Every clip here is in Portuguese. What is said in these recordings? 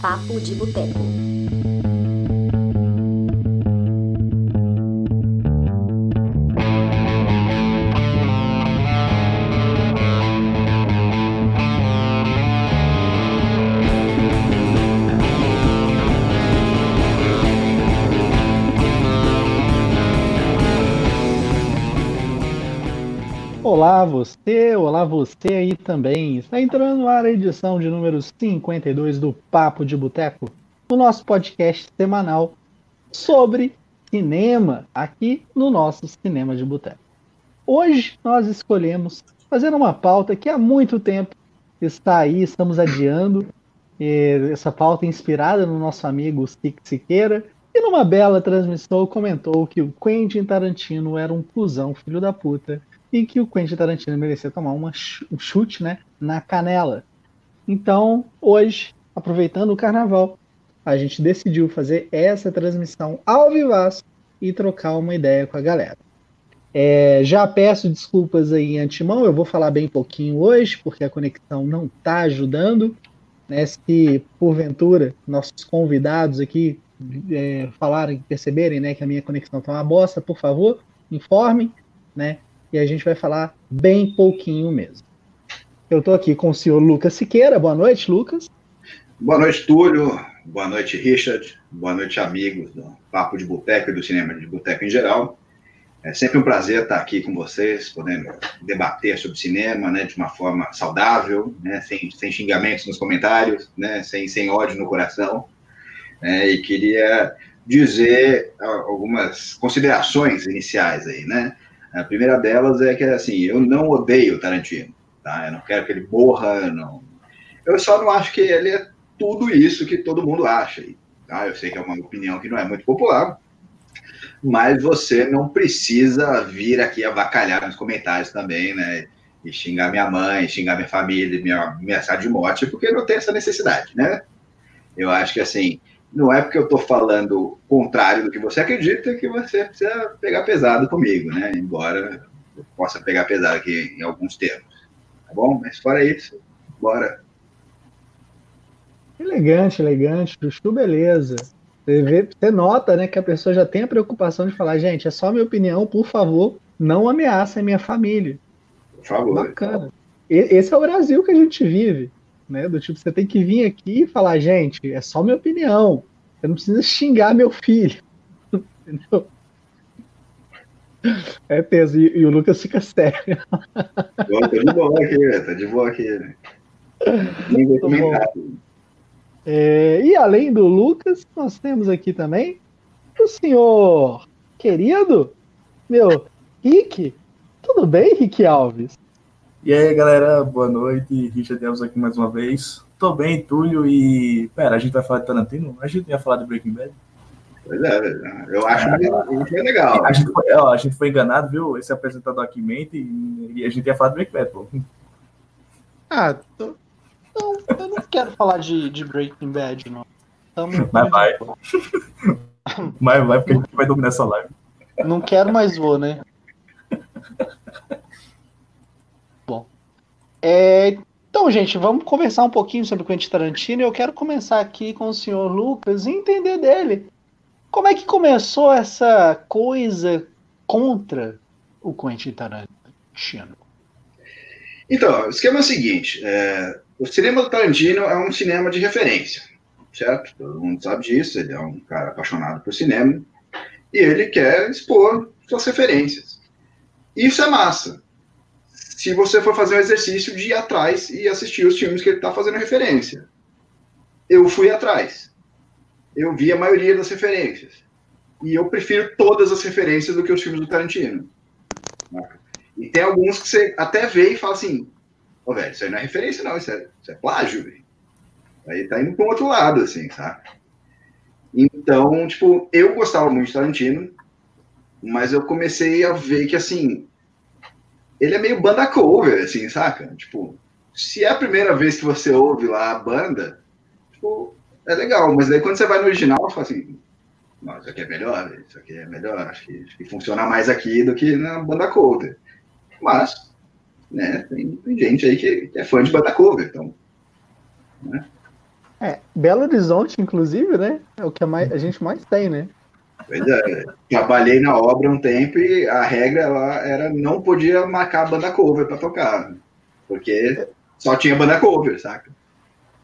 Papo de Boteco. Você, aí também. Está entrando no ar a edição de número 52 do Papo de Boteco, o nosso podcast semanal sobre cinema aqui no nosso Cinema de Boteco. Hoje nós escolhemos fazer uma pauta que há muito tempo está aí, estamos adiando. Essa pauta inspirada no nosso amigo Sique Siqueira, e numa bela transmissão comentou que o Quentin Tarantino era um cuzão, filho da puta, e que o Quentin Tarantino merecia tomar uma, um chute né, na canela. Então, hoje, aproveitando o carnaval, a gente decidiu fazer essa transmissão ao vivaço e trocar uma ideia com a galera. É, já peço desculpas aí em antemão, eu vou falar bem pouquinho hoje, porque a conexão não está ajudando. Né, se porventura nossos convidados aqui é, falarem, perceberem né, que a minha conexão está uma bosta, por favor, informem. Né? E a gente vai falar bem pouquinho mesmo. Eu estou aqui com o senhor Lucas Siqueira. Boa noite, Lucas. Boa noite, Túlio. Boa noite, Richard. Boa noite, amigos do Papo de Boteco e do Cinema de Boteco em geral. É sempre um prazer estar aqui com vocês, podendo debater sobre cinema né, de uma forma saudável, né, sem, sem xingamentos nos comentários, né, sem, sem ódio no coração. É, e queria dizer algumas considerações iniciais aí, né? A primeira delas é que, assim, eu não odeio Tarantino, tá? Eu não quero que ele morra, não. Eu só não acho que ele é tudo isso que todo mundo acha, tá? Eu sei que é uma opinião que não é muito popular, mas você não precisa vir aqui avacalhar nos comentários também, né? E xingar minha mãe, xingar minha família, me ameaçar de morte, porque não tem essa necessidade, né? Eu acho que, assim, não é porque eu estou falando contrário do que você acredita que você precisa pegar pesado comigo, né? Embora eu possa pegar pesado aqui em alguns termos. Tá bom? Mas fora isso, bora. Elegante, elegante. Chuchu, beleza. Você, vê, você nota né, que a pessoa já tem a preocupação de falar, gente, é só minha opinião, por favor, não ameaça a minha família. Por favor. Bacana. Esse é o Brasil que a gente vive né? Do tipo, você tem que vir aqui e falar, gente, é só minha opinião. Você não precisa xingar meu filho. Entendeu? É peso, e, e, o Lucas fica sério. Bom, tô de boa aqui, tá de boa aqui. Comentar. É, e além do Lucas, nós temos aqui também o senhor querido, meu, Rick. Tudo bem, Rick Alves? E aí, galera, boa noite. Richard Elves aqui mais uma vez. Tô bem, Túlio, e. Pera, a gente vai falar de Tarantino? A gente ia falar de Breaking Bad? Pois é, eu acho que é legal. A gente, foi, ó, a gente foi enganado, viu? Esse apresentador aqui mente e a gente ia falar de Breaking Bad, pô. Ah, tô... não, eu não quero falar de, de Breaking Bad, não. Tamo mas vai. mas vai, porque a gente vai dominar essa live. Não quero, mas vou, né? É, então, gente, vamos conversar um pouquinho sobre o Quentin Tarantino. Eu quero começar aqui com o senhor Lucas e entender dele. Como é que começou essa coisa contra o Quentin Tarantino? Então, o esquema é o seguinte: é, o cinema do Tarantino é um cinema de referência, certo? Todo mundo sabe disso. Ele é um cara apaixonado por cinema e ele quer expor suas referências. Isso é massa se você for fazer o exercício de ir atrás e assistir os filmes que ele está fazendo referência. Eu fui atrás. Eu vi a maioria das referências. E eu prefiro todas as referências do que os filmes do Tarantino. E tem alguns que você até vê e fala assim: Ô, oh, velho, isso aí não é referência, não, isso é, isso é plágio, velho. Aí tá indo para outro lado, assim, sabe? Então, tipo, eu gostava muito de Tarantino, mas eu comecei a ver que, assim, ele é meio banda cover, assim, saca? Tipo, se é a primeira vez que você ouve lá a banda, tipo, é legal, mas daí quando você vai no original, você fala assim, não, isso aqui é melhor, isso aqui é melhor, acho que, acho que funciona mais aqui do que na banda cover. Mas, né, tem, tem gente aí que, que, é fã de banda cover, então, né? É, Belo Horizonte, inclusive, né? É o que a, mais, a gente mais tem, né? Pois é, trabalhei na obra um tempo e a regra lá era não podia marcar banda cover para tocar, porque só tinha banda cover, saca?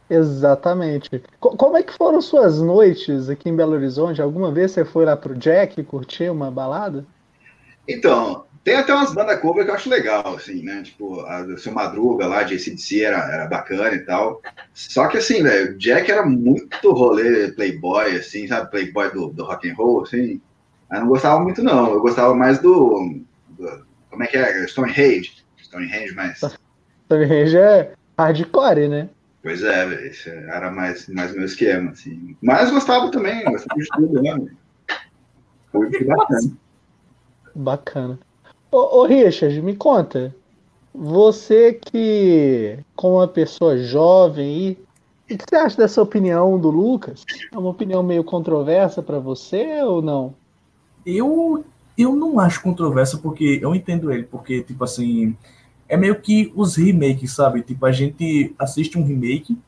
Exatamente. Como é que foram suas noites aqui em Belo Horizonte? Alguma vez você foi lá pro Jack curtir uma balada? Então, tem até umas bandas cover que eu acho legal, assim, né? Tipo, a do Seu Madruga lá de ACDC era, era bacana e tal. Só que, assim, velho, o Jack era muito rolê playboy, assim, sabe? Playboy do, do rock and roll, assim. Eu não gostava muito, não. Eu gostava mais do... do como é que é? Stonehenge. Stonehenge, mas... Stonehenge é hardcore, né? Pois é, velho. Era mais, mais meu esquema, assim. Mas gostava também, gostava de tudo, né? Foi bacana. Bacana. Ô, ô, Richard, me conta. Você que, como uma pessoa jovem aí, o que você acha dessa opinião do Lucas? É uma opinião meio controversa para você ou não? Eu, eu não acho controversa porque eu entendo ele, porque, tipo assim, é meio que os remakes, sabe? Tipo, a gente assiste um remake,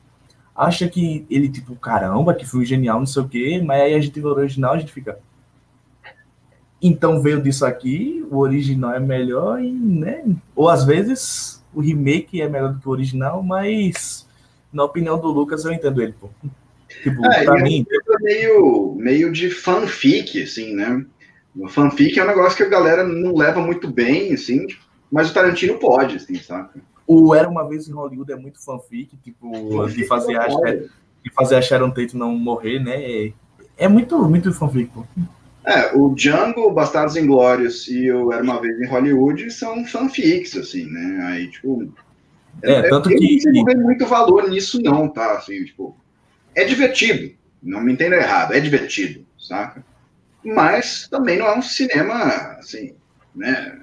acha que ele, tipo, caramba, que foi genial, não sei o quê, mas aí a gente vê o original, a gente fica, então veio disso aqui, o original é melhor, e, né? Ou às vezes o remake é melhor do que o original, mas na opinião do Lucas eu entendo ele, pô. Tipo, é, pra mim. É meio, meio de fanfic, assim, né? O fanfic é um negócio que a galera não leva muito bem, assim, mas o Tarantino pode, assim, sabe? O Era Uma Vez em Hollywood é muito fanfic, tipo, de fazer, a, de fazer a Sharon Tate não morrer, né? É muito, muito fanfic, pô. É, o Django, Bastardos Inglórios e o Era Uma Vez em Hollywood são fanfics, assim, né? Aí, tipo... É, é tanto eu que... não vejo muito valor nisso, não, tá? Assim, tipo... É divertido, não me entenda errado, é divertido, saca? Mas também não é um cinema, assim, né?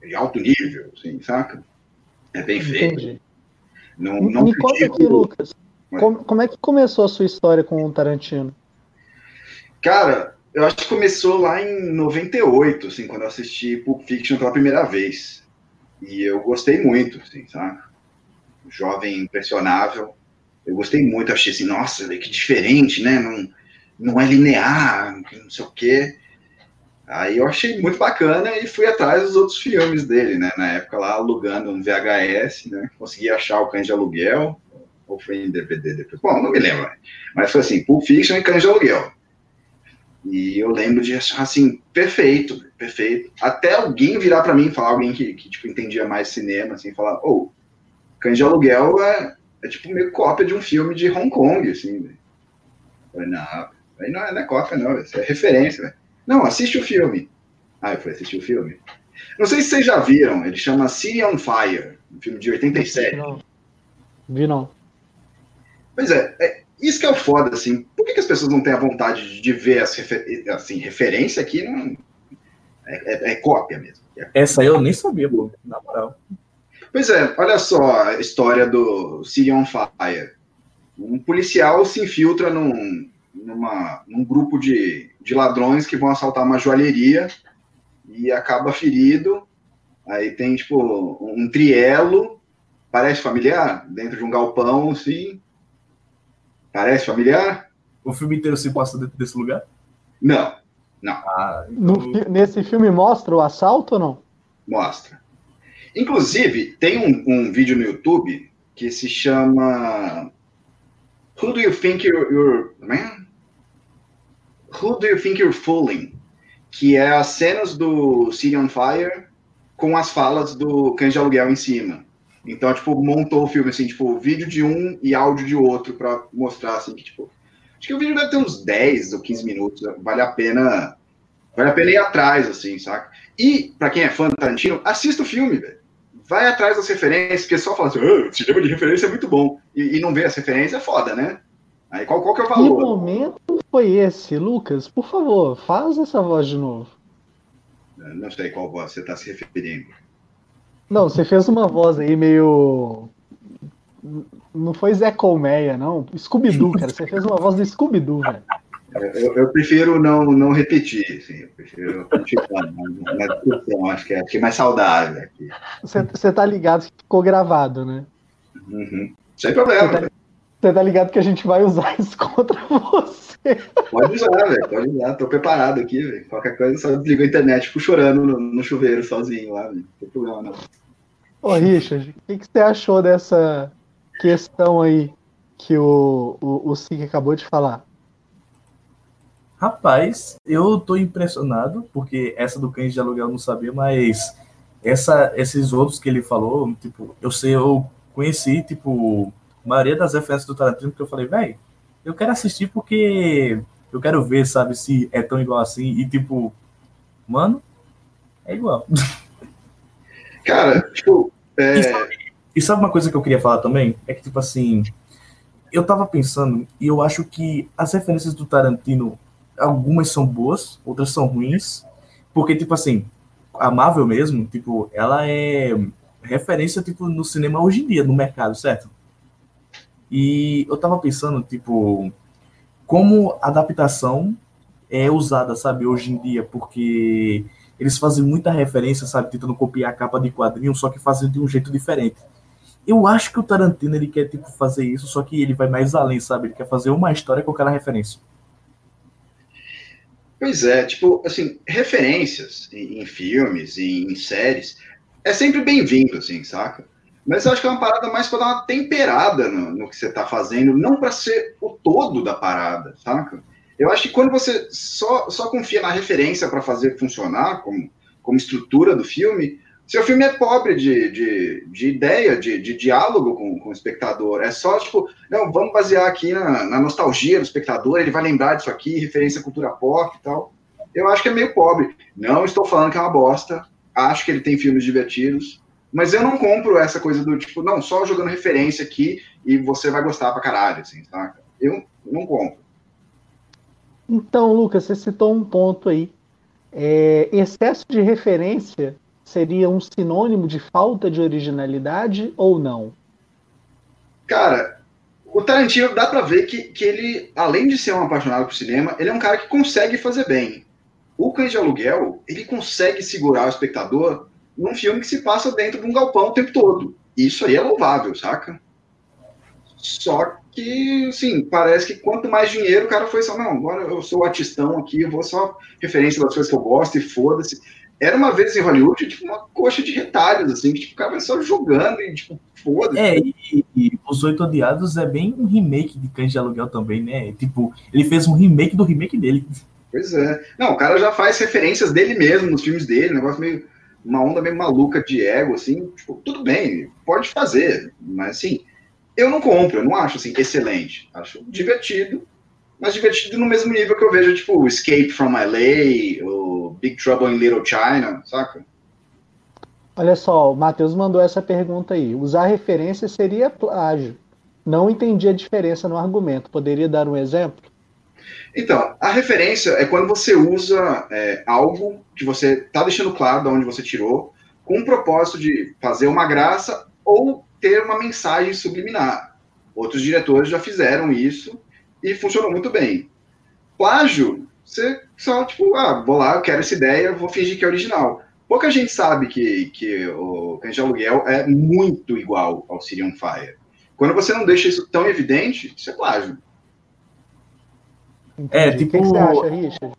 De alto nível, assim, saca? É bem feito. Entendi. Não, não me conta aqui, Lucas. Como, como é que começou a sua história com o Tarantino? Cara, eu acho que começou lá em 98, assim, quando eu assisti Pulp Fiction pela primeira vez. E eu gostei muito, assim, sabe? Jovem impressionável. Eu gostei muito, achei assim, nossa, que diferente, né? Não, não é linear, não sei o quê. Aí eu achei muito bacana e fui atrás dos outros filmes dele, né? Na época lá, alugando um VHS, né? Consegui achar o Cães de Aluguel, ou foi em DVD depois. Bom, não me lembro. Mas foi assim, Pulp Fiction e Cães de Aluguel. E eu lembro de achar assim, perfeito, perfeito. Até alguém virar para mim, falar alguém que, que tipo, entendia mais cinema, assim, falar, ô, oh, Cães de Aluguel é, é tipo meio cópia de um filme de Hong Kong, assim. Falei, não, aí não é, não é cópia, não, isso é referência, véio. Não, assiste o filme. Ah, eu falei, assistir o filme. Não sei se vocês já viram, ele chama City on Fire, um filme de 87. Não. Vi não. Pois é, é isso que é o foda, assim. Por que, que as pessoas não têm a vontade de ver as refer assim, referência aqui? Não... É, é, é, cópia mesmo. É... Essa eu nem sabia, pô, na moral. Pois é, olha só a história do City on Fire. Um policial se infiltra num, numa, num grupo de, de ladrões que vão assaltar uma joalheria e acaba ferido. Aí tem, tipo, um trielo, parece familiar, dentro de um galpão, assim, Parece familiar? O filme inteiro se passa dentro desse lugar? Não, não. Ah, então... no, nesse filme mostra o assalto ou não? Mostra. Inclusive, tem um, um, vídeo no YouTube que se chama Who do you think you're, you're man? Who do you think you're fooling? Que é as cenas do City on Fire com as falas do Cães de Aluguel em cima. Então, tipo, montou o filme, assim, tipo, vídeo de um e áudio de outro para mostrar, assim, que, tipo, acho que o vídeo deve ter uns 10 ou 15 minutos, vale a pena, vale a pena ir atrás, assim, saca? E, para quem é fã do Tarantino, assista o filme, velho. Vai atrás das referências, porque só fala assim, ah, cinema de referência é muito bom, e, e não vê as referências é foda, né? Aí qual, qual que é o valor? Que momento foi esse, Lucas? Por favor, faz essa voz de novo. não sei qual voz você está se referindo. Não, você fez uma voz aí meio. Não foi Zé Colmeia, não. Scooby-Doo, cara. Você fez uma voz do Scooby-Doo, velho. Eu, eu, prefiro não, não repetir, assim, eu prefiro continuar na discussão, acho que é, acho que é mais saudável aqui. Você, tá ligado que ficou gravado, né? Uhum. Sem problema. Você tá, Você tá ligado que a gente vai usar isso contra você. Pode usar, velho. Pode usar. Tô preparado aqui, velho. Qualquer coisa, só desliga a internet, fico chorando no, no chuveiro sozinho lá, velho. Não tem problema, não. Ô, Richard, o que, que você achou dessa questão aí que o, o, o Sig acabou de falar? Rapaz, eu tô impressionado, porque essa do cães de aluguel eu não sabia, mas essa, esses outros que ele falou, tipo, eu sei, eu conheci, tipo, a maioria das referências do Tarantino, porque eu falei, velho, eu quero assistir porque eu quero ver, sabe, se é tão igual assim, e tipo, mano, é igual. Cara, tipo. É... E, sabe, e sabe uma coisa que eu queria falar também? É que, tipo assim, eu tava pensando, e eu acho que as referências do Tarantino, algumas são boas, outras são ruins, porque, tipo assim, a Marvel mesmo, tipo, ela é referência, tipo, no cinema hoje em dia, no mercado, certo? E eu tava pensando, tipo, como adaptação é usada, sabe, hoje em dia, porque eles fazem muita referência, sabe, tentando copiar a capa de quadrinho, só que fazem de um jeito diferente. Eu acho que o Tarantino ele quer tipo fazer isso, só que ele vai mais além, sabe? Ele quer fazer uma história com aquela referência. Pois é, tipo, assim, referências em, em filmes, em, em, séries, é sempre bem-vindo, assim, saca? Mas eu acho que é uma parada mais para dar uma temperada no, no que você tá fazendo, não para ser o todo da parada, saca? Eu acho que quando você só, só confia na referência para fazer funcionar como, como estrutura do filme, seu filme é pobre de, de, de ideia, de, de diálogo com, com o espectador. É só, tipo, não, vamos basear aqui na, na nostalgia do espectador, ele vai lembrar disso aqui, referência à cultura pop e tal. Eu acho que é meio pobre. Não estou falando que é uma bosta, acho que ele tem filmes divertidos, mas eu não compro essa coisa do tipo, não, só jogando referência aqui e você vai gostar pra caralho, assim, saca? Eu não compro. Então, Lucas, você citou um ponto aí. É, excesso de referência seria um sinônimo de falta de originalidade ou não? Cara, o Tarantino dá para ver que, que ele, além de ser um apaixonado por cinema, ele é um cara que consegue fazer bem. O Cães de Aluguel, ele consegue segurar o espectador num filme que se passa dentro de um galpão o tempo todo. Isso aí é louvável, saca? Só que, sim, parece que quanto mais dinheiro o cara foi só, não, agora eu sou artistão aqui, eu vou só referência das coisas que eu gosto e foda-se era uma vez em Hollywood, tipo, uma coxa de retalhos, assim, que tipo, ficava só jogando e, tipo, foda-se. É, e, e, Os Oito Odiados é bem um remake de Cães de Aluguel também, né? Tipo, ele fez um remake do remake dele. Pois é. Não, o cara já faz referências dele mesmo nos filmes dele, negócio meio. Uma onda meio maluca de ego, assim, tipo, tudo bem, pode fazer, mas assim, eu não compro, eu não acho assim, excelente. Acho divertido, mas divertido no mesmo nível que eu vejo, tipo, Escape from LA, ou Big Trouble in Little China, saca? Olha só, o Matheus mandou essa pergunta aí. Usar referência seria plágio. Não entendi a diferença no argumento. Poderia dar um exemplo? Então, a referência é quando você usa é, algo que você está deixando claro de onde você tirou, com o propósito de fazer uma graça ou ter uma mensagem subliminar. Outros diretores já fizeram isso e funcionou muito bem. Plágio você só, tipo, ah, vou lá, eu quero essa ideia, vou fingir que é original. Pouca gente sabe que, que o Cães de Aluguel é muito igual ao Sirian Fire. Quando você não deixa isso tão evidente, isso é plágio. É, tipo... O que, você acha, Richard?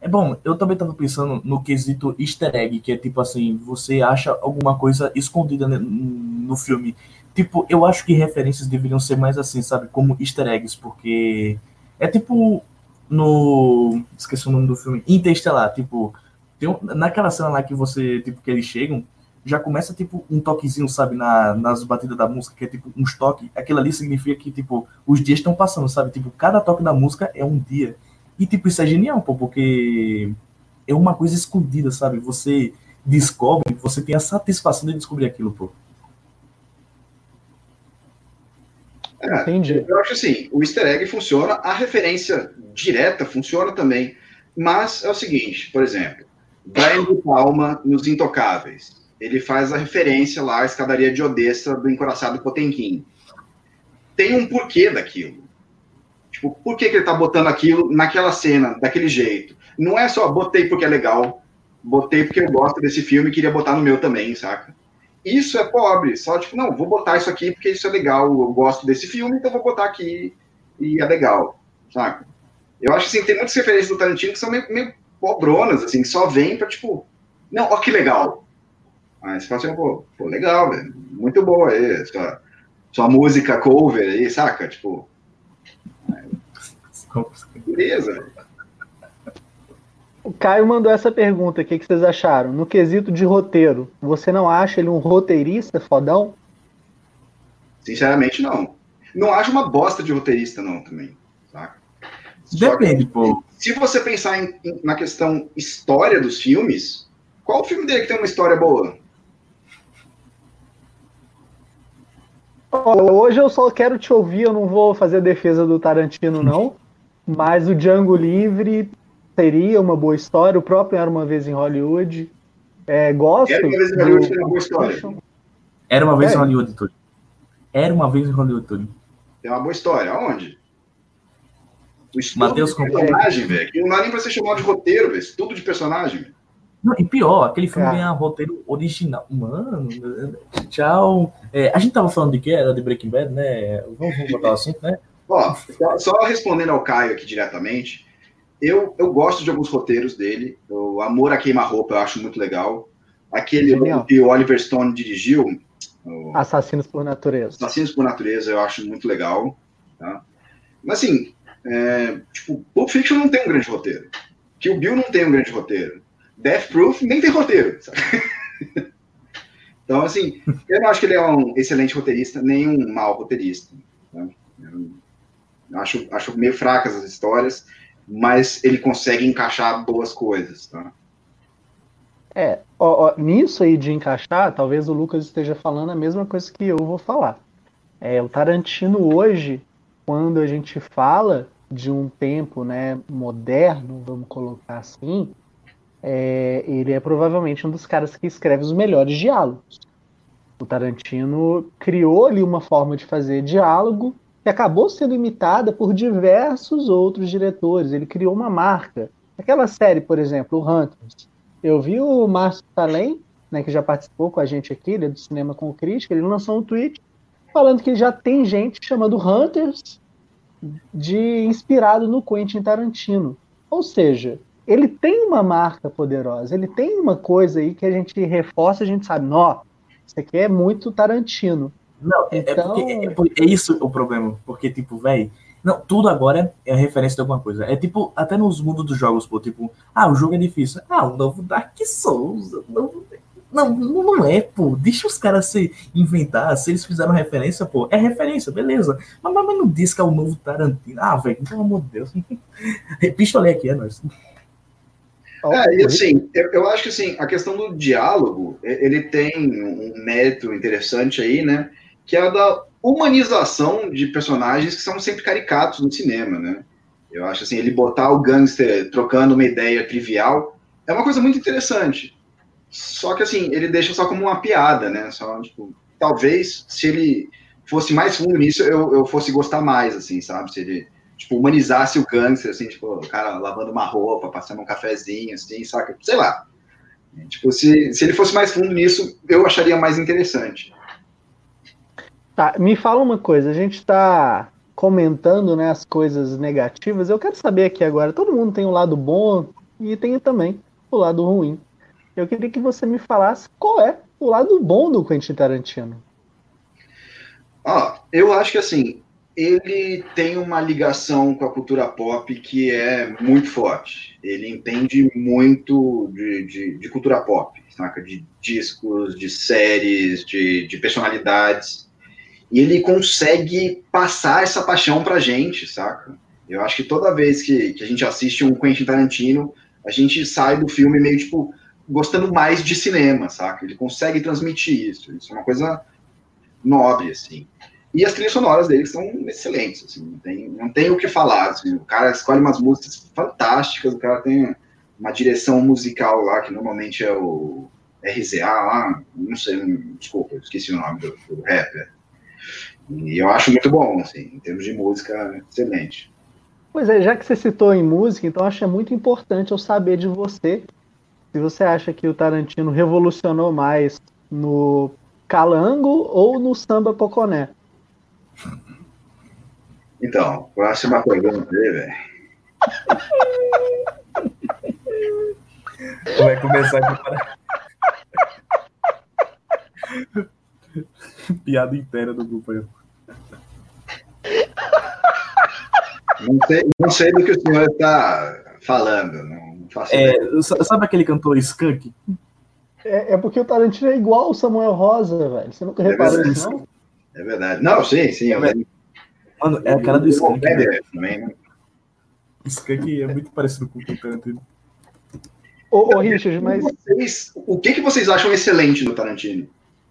É bom, eu também tava pensando no quesito easter egg, que é tipo assim, você acha alguma coisa escondida no filme. Tipo, eu acho que referências deveriam ser mais assim, sabe, como easter eggs, porque é tipo no. Esqueci o nome do filme. Interestelar. Tipo, um, naquela cena lá que você. Tipo, que eles chegam, já começa, tipo, um toquezinho, sabe, na, nas batidas da música, que é tipo uns toques. Aquilo ali significa que, tipo, os dias estão passando, sabe? Tipo, cada toque da música é um dia. E, tipo, isso é genial, pô, porque é uma coisa escondida, sabe? Você descobre, você tem a satisfação de descobrir aquilo, pô. É, Entendi. Eu acho assim, o easter egg funciona, a referência direta funciona também, mas é o seguinte, por exemplo, Brian de Palma nos Intocáveis, ele faz a referência lá à escadaria de Odessa do encoraçado Potemkin. Tem um porquê daquilo. Tipo, por que, que ele tá botando aquilo naquela cena, daquele jeito? Não é só botei porque é legal, botei porque eu gosto desse filme e queria botar no meu também, saca? isso é pobre. Só tipo, não, vou botar isso aqui porque isso é legal, eu gosto desse filme, então vou botar aqui e é legal, saca? Eu acho assim, tem muitas referências do Tarantino que são meio, meio pobronas, assim, que só vem pra, tipo, não, ó que legal. Aí você fala assim, pô, pô legal, velho, muito boa aí, sua, sua música cover aí, saca? Tipo, beleza, O Caio mandou essa pergunta, o que, que vocês acharam? No quesito de roteiro, você não acha ele um roteirista fodão? Sinceramente, não. Não acho uma bosta de roteirista, não, também. Saca? Depende, que, pô. Se você pensar em, em, na questão história dos filmes, qual o filme dele que tem uma história boa? Hoje eu só quero te ouvir, eu não vou fazer defesa do Tarantino, não. Mas o Django Livre seria uma boa história. O próprio Era Uma Vez em Hollywood. É, gosto. Era uma vez em Hollywood tem uma boa história. Era uma vez é. em Hollywood, Túlio. Era uma vez em Hollywood, Túlio. Tem uma boa história. Aonde? O estudo Mateus de personagem, velho. Que não dá nem pra ser chamado de roteiro, velho. Estudo de personagem. Não, e pior, aquele filme ganha roteiro original. Mano, tchau. É, a gente tava falando de que? Era de Breaking Bad, né? Vamos, vamos botar o assunto, né? Ó, só respondendo ao Caio aqui diretamente, eu, eu gosto de alguns roteiros dele. O Amor a Queima-Roupa eu acho muito legal. Aquele que o Oliver Stone dirigiu. Assassinos por Natureza. Assassinos por Natureza eu acho muito legal. Tá? Mas assim, é, tipo, Pulp Fiction não tem um grande roteiro. Kill Bill não tem um grande roteiro. Death Proof nem tem roteiro. então, assim, eu não acho que ele é um excelente roteirista, nem um mau roteirista. Tá? acho, acho meio fracas as histórias, mas ele consegue encaixar boas coisas. Tá? É, ó, ó, nisso aí de encaixar, talvez o Lucas esteja falando a mesma coisa que eu vou falar. É, o Tarantino hoje, quando a gente fala de um tempo né, moderno, vamos colocar assim, é, ele é provavelmente um dos caras que escreve os melhores diálogos. O Tarantino criou ali uma forma de fazer diálogo que acabou sendo imitada por diversos outros diretores. Ele criou uma marca. Aquela série, por exemplo, o Hunters. Eu vi o Márcio Salem, né, que já participou com a gente aqui, ele é do Cinema com Crítica, ele lançou um tweet falando que já tem gente chamando Hunters de inspirado no Quentin Tarantino. Ou seja, ele tem uma marca poderosa, ele tem uma coisa aí que a gente reforça, a gente sabe, nó, isso aqui é muito Tarantino. Não, é, então... é, porque, é, é, isso o problema, porque, tipo, velho, não, tudo agora é referência de alguma coisa. É tipo, até nos mundos dos jogos, pô, tipo, ah, o jogo é difícil. Ah, o novo Dark Souls, o novo... Não, não é, pô. Deixa os caras se inventar. Se eles fizeram referência, pô, é referência, beleza. Mas, mas não diz que é o novo Tarantino. Ah, velho, pelo amor de Deus. Pistolei aqui, é nóis. É, e assim, eu, eu, acho que assim, a questão do diálogo, ele tem um mérito interessante aí, né? Que é a da humanização de personagens que são sempre caricatos no cinema, né? Eu acho assim, ele botar o gangster trocando uma ideia trivial é uma coisa muito interessante. Só que assim, ele deixa só como uma piada, né? Só, tipo, talvez se ele fosse mais fundo nisso, eu, eu fosse gostar mais, assim, sabe? Se ele tipo, humanizasse o gangster, assim, tipo, o cara lavando uma roupa, passando um cafezinho, assim, saca? Sei lá. Tipo, se, se ele fosse mais fundo nisso, eu acharia mais interessante. Tá, me fala uma coisa, a gente está comentando né, as coisas negativas, eu quero saber aqui agora, todo mundo tem um lado bom e tem também o lado ruim. Eu queria que você me falasse qual é o lado bom do Quentin Tarantino. Ah, eu acho que assim, ele tem uma ligação com a cultura pop que é muito forte. Ele entende muito de, de, de cultura pop, saca? De discos, de séries, de, de, personalidades. E ele consegue passar essa paixão pra gente, saca? Eu acho que toda vez que, que a gente assiste um Quentin Tarantino, a gente sai do filme meio, tipo, gostando mais de cinema, saca? Ele consegue transmitir isso. Isso é uma coisa nobre, assim. E as trilhas sonoras dele são excelentes, assim, não tem, não tem o que falar. Assim, o cara escolhe umas músicas fantásticas, o cara tem uma direção musical lá, que normalmente é o RZA lá, não sei, desculpa, esqueci o nome do, do rapper. E eu acho muito bom, assim, em termos de música, excelente. Pois é, já que você citou em música, então acho é muito importante eu saber de você se você acha que o Tarantino revolucionou mais no calango ou no samba poconé? Então, próxima pergunta aí, velho. Vai começar a preparar. Piada inteira do grupo aí. Não sei, não sei do que o senhor está falando. Não faço É, ideia. sabe aquele cantor Skunk? É, é porque o Tarantino é igual o Samuel Rosa, velho. Você nunca reparou isso, não? É verdade. Não, sim, sim. Eu lembro. Mano, é a cara do Skunk. É, também, né? Skunk é muito parecido com o Tarantino. Ô, ô Richard, mas. Vocês- o que, que vocês acham excelente no Tarantino?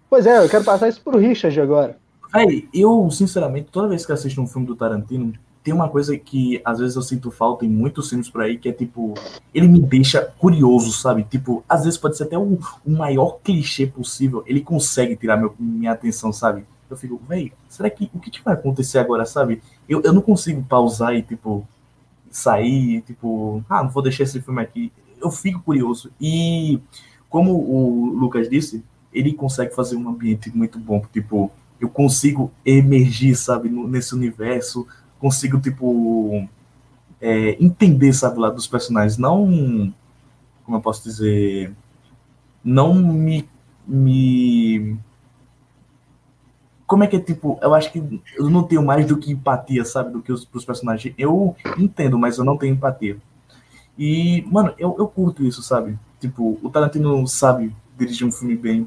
Pois é, eu quero passar isso pro Richard agora. Véi, eu, sinceramente, toda vez que assisto um filme do Tarantino, tem uma coisa que às vezes eu sinto falta em muitos filmes por aí, que é tipo, ele me deixa curioso, sabe? Tipo, às vezes pode ser até o, o maior clichê possível, ele consegue tirar meu- minha atenção, sabe? Eu fico, véi, será que o que, que vai acontecer agora, sabe? Eu, eu não consigo pausar e, tipo, sair, tipo, ah, não vou deixar esse filme aqui. Eu fico curioso. E, como o Lucas disse, ele consegue fazer um ambiente muito bom, tipo, eu consigo emergir, sabe, nesse universo, consigo, tipo, é, entender, sabe, lá dos personagens, não, como eu posso dizer, não me, me, como é que é, tipo, eu acho que eu não tenho mais do que empatia, sabe, do que os personagens, eu entendo, mas eu não tenho empatia, e, mano, eu, eu curto isso, sabe, tipo, o Tarantino sabe dirigir um filme bem,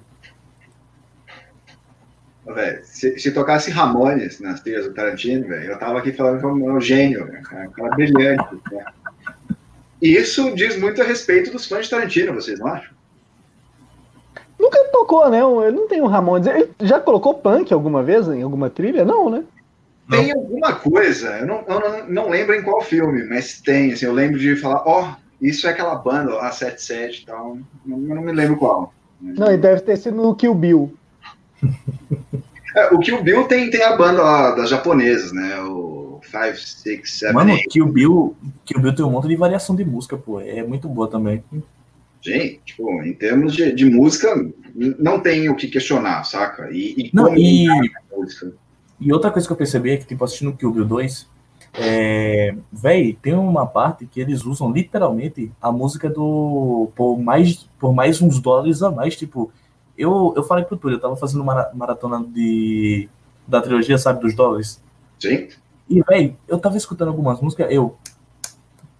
velho, se, se tocasse Ramones nas trilhas do Tarantino, velho, eu tava aqui falando que é um, é gênio, velho, um cara brilhante. né? Isso diz muito a respeito dos fãs de Tarantino, vocês não acham? Nunca tocou, né? Ele não tem um Ramones. Ele já colocou punk alguma vez em alguma trilha? Não, né? Tem alguma coisa, eu não, eu não, não lembro em qual filme, mas tem, assim, eu lembro de falar, ó, isso é aquela banda, a 77 e tal, não, eu não me lembro qual. Não, ele deve ter sido no Kill Bill. É, o Kill Bill tem, tem a banda lá das japonesas, né, o 5, 6, 7, Mano, 8. Kill Bill, Kill Bill tem um monte de variação de música, pô. É muito boa também. Gente, tipo, em termos de, de música, não tem o que questionar, saca? E, e Não, como e, a música. e outra coisa que eu percebi é que, tipo, assistindo Kill Bill 2, é, véi, tem uma parte que eles usam literalmente a música do. Por mais, por mais uns dólares a mais. Tipo, eu, eu falei pro Túlio, eu tava fazendo uma maratona de, da trilogia, sabe, dos dólares. Sim? E, véi, eu tava escutando algumas músicas, eu.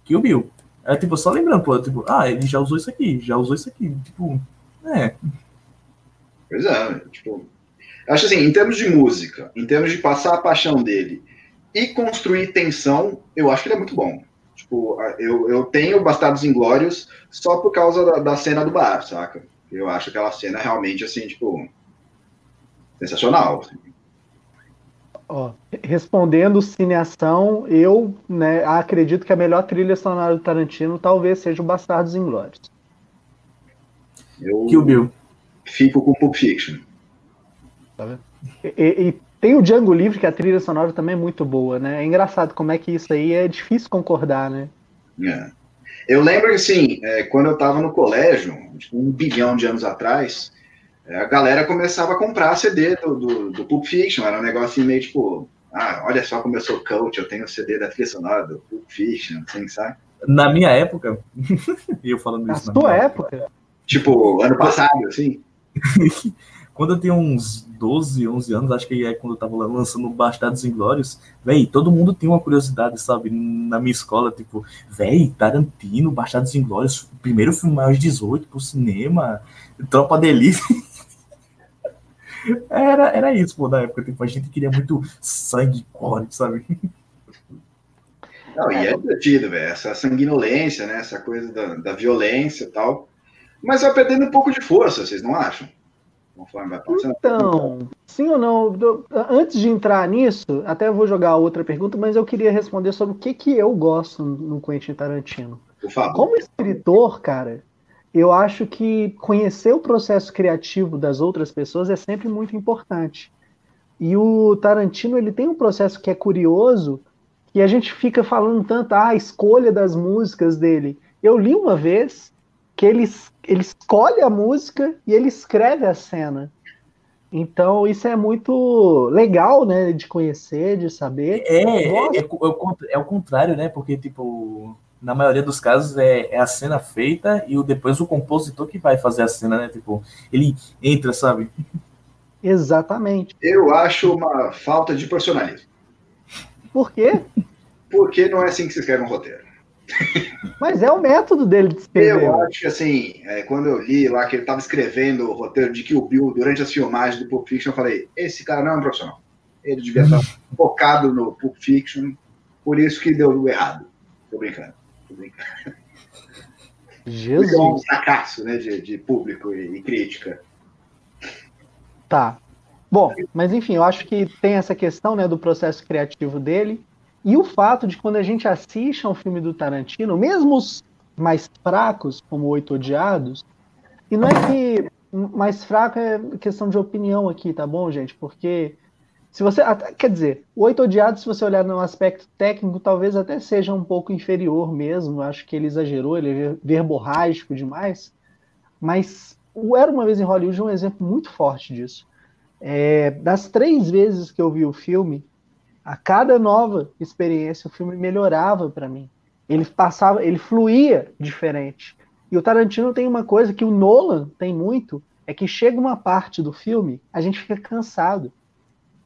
Kill Bill. É tipo, só lembrando, pô, tipo, ah, ele já usou isso aqui, já usou isso aqui. Tipo, é. Pois é, tipo, acho assim, em termos de música, em termos de passar a paixão dele e construir tensão, eu acho que ele é muito bom. Tipo, eu, eu tenho Bastardos Inglórios só por causa da, da cena do bar, saca? Eu acho aquela cena realmente, assim, tipo, sensacional. assim. Ó, respondendo cineação, eu né, acredito que a melhor trilha sonora do Tarantino talvez seja o Bastardos Inglórios. Eu Kill Bill. fico com Pulp Fiction. E, e- e tem o Django Livre, que a trilha sonora também é muito boa, né? É engraçado como é que isso aí é difícil concordar, né? É. Eu lembro que, assim, é, quando eu estava no colégio, tipo, um bilhão de anos atrás, a galera começava a comprar CD do, do, do Pulp Fiction. Era um negócio meio tipo, ah, olha só como eu sou coach, eu tenho o CD da trilha sonora do Pulp Fiction, assim, sabe? Na minha época, e eu falando Na isso na sua minha época, Tipo, ano passado, assim. Quando eu tinha uns 12, 11 anos, acho que é quando eu tava lá lançando Bastardos Inglórios, véi, todo mundo tem uma curiosidade, sabe? Na minha escola, tipo, véi, Tarantino, Bastardos Inglórios, primeiro filme maior de 18 pro cinema, Tropa de Elite. Era, era isso, pô, na época. Tipo, a gente queria muito sangue, gore, sabe? Não, e é divertido, velho. Essa sanguinolência, né? Essa coisa da, da violência e tal. Mas vai perdendo um pouco de força, vocês não acham? Conforme vai passando. então, sim ou não? Antes de entrar nisso, até vou jogar outra pergunta, mas eu queria responder sobre o que, que eu gosto no Quentin Tarantino. Por favor. Como escritor, cara, eu acho que conhecer o processo criativo das outras pessoas é sempre muito importante. E o Tarantino, ele tem um processo que é curioso, que a gente fica falando tanto, ah, a escolha das músicas dele. Eu li uma vez que ele, ele escolhe a música e ele escreve a cena. Então, isso é muito legal, né, de conhecer, de saber. É, é, é, é o contrário, né? Porque, tipo, na maioria dos casos é, é, a cena feita e o, depois o compositor que vai fazer a cena, né? Tipo, ele entra, sabe? Exatamente. Eu acho uma falta de profissionalismo. Por quê? Porque não é assim que se escreve um roteiro. Mas é o método dele de escrever. Eu acho que, assim, é, quando eu li lá que ele estava escrevendo o roteiro de Kill Bill durante as filmagens do Pulp Fiction, eu falei, esse cara não é um profissional. Ele devia estar focado no Pulp Fiction, por isso que deu errado. Tô brincando, Jesus. É um fracasso, né, de, de público e, e crítica. Tá. Bom, mas enfim, eu acho que tem essa questão, né, do processo criativo dele. E o fato de quando a gente assiste a um filme do Tarantino, mesmo os mais fracos, como Oito Odiados, e não é que mais fraco é questão de opinião aqui, tá bom, gente? Porque se você. Quer dizer, o Oito Odiados, se você olhar no aspecto técnico, talvez até seja um pouco inferior mesmo. Acho que ele exagerou, ele é verborrágico demais. Mas o Era uma vez em Hollywood é um exemplo muito forte disso. É, das três vezes que eu vi o filme, a cada nova experiência, o filme melhorava para mim. Ele passava, ele fluía diferente. E o Tarantino tem uma coisa que o Nolan tem muito, é que chega uma parte do filme, a gente fica cansado.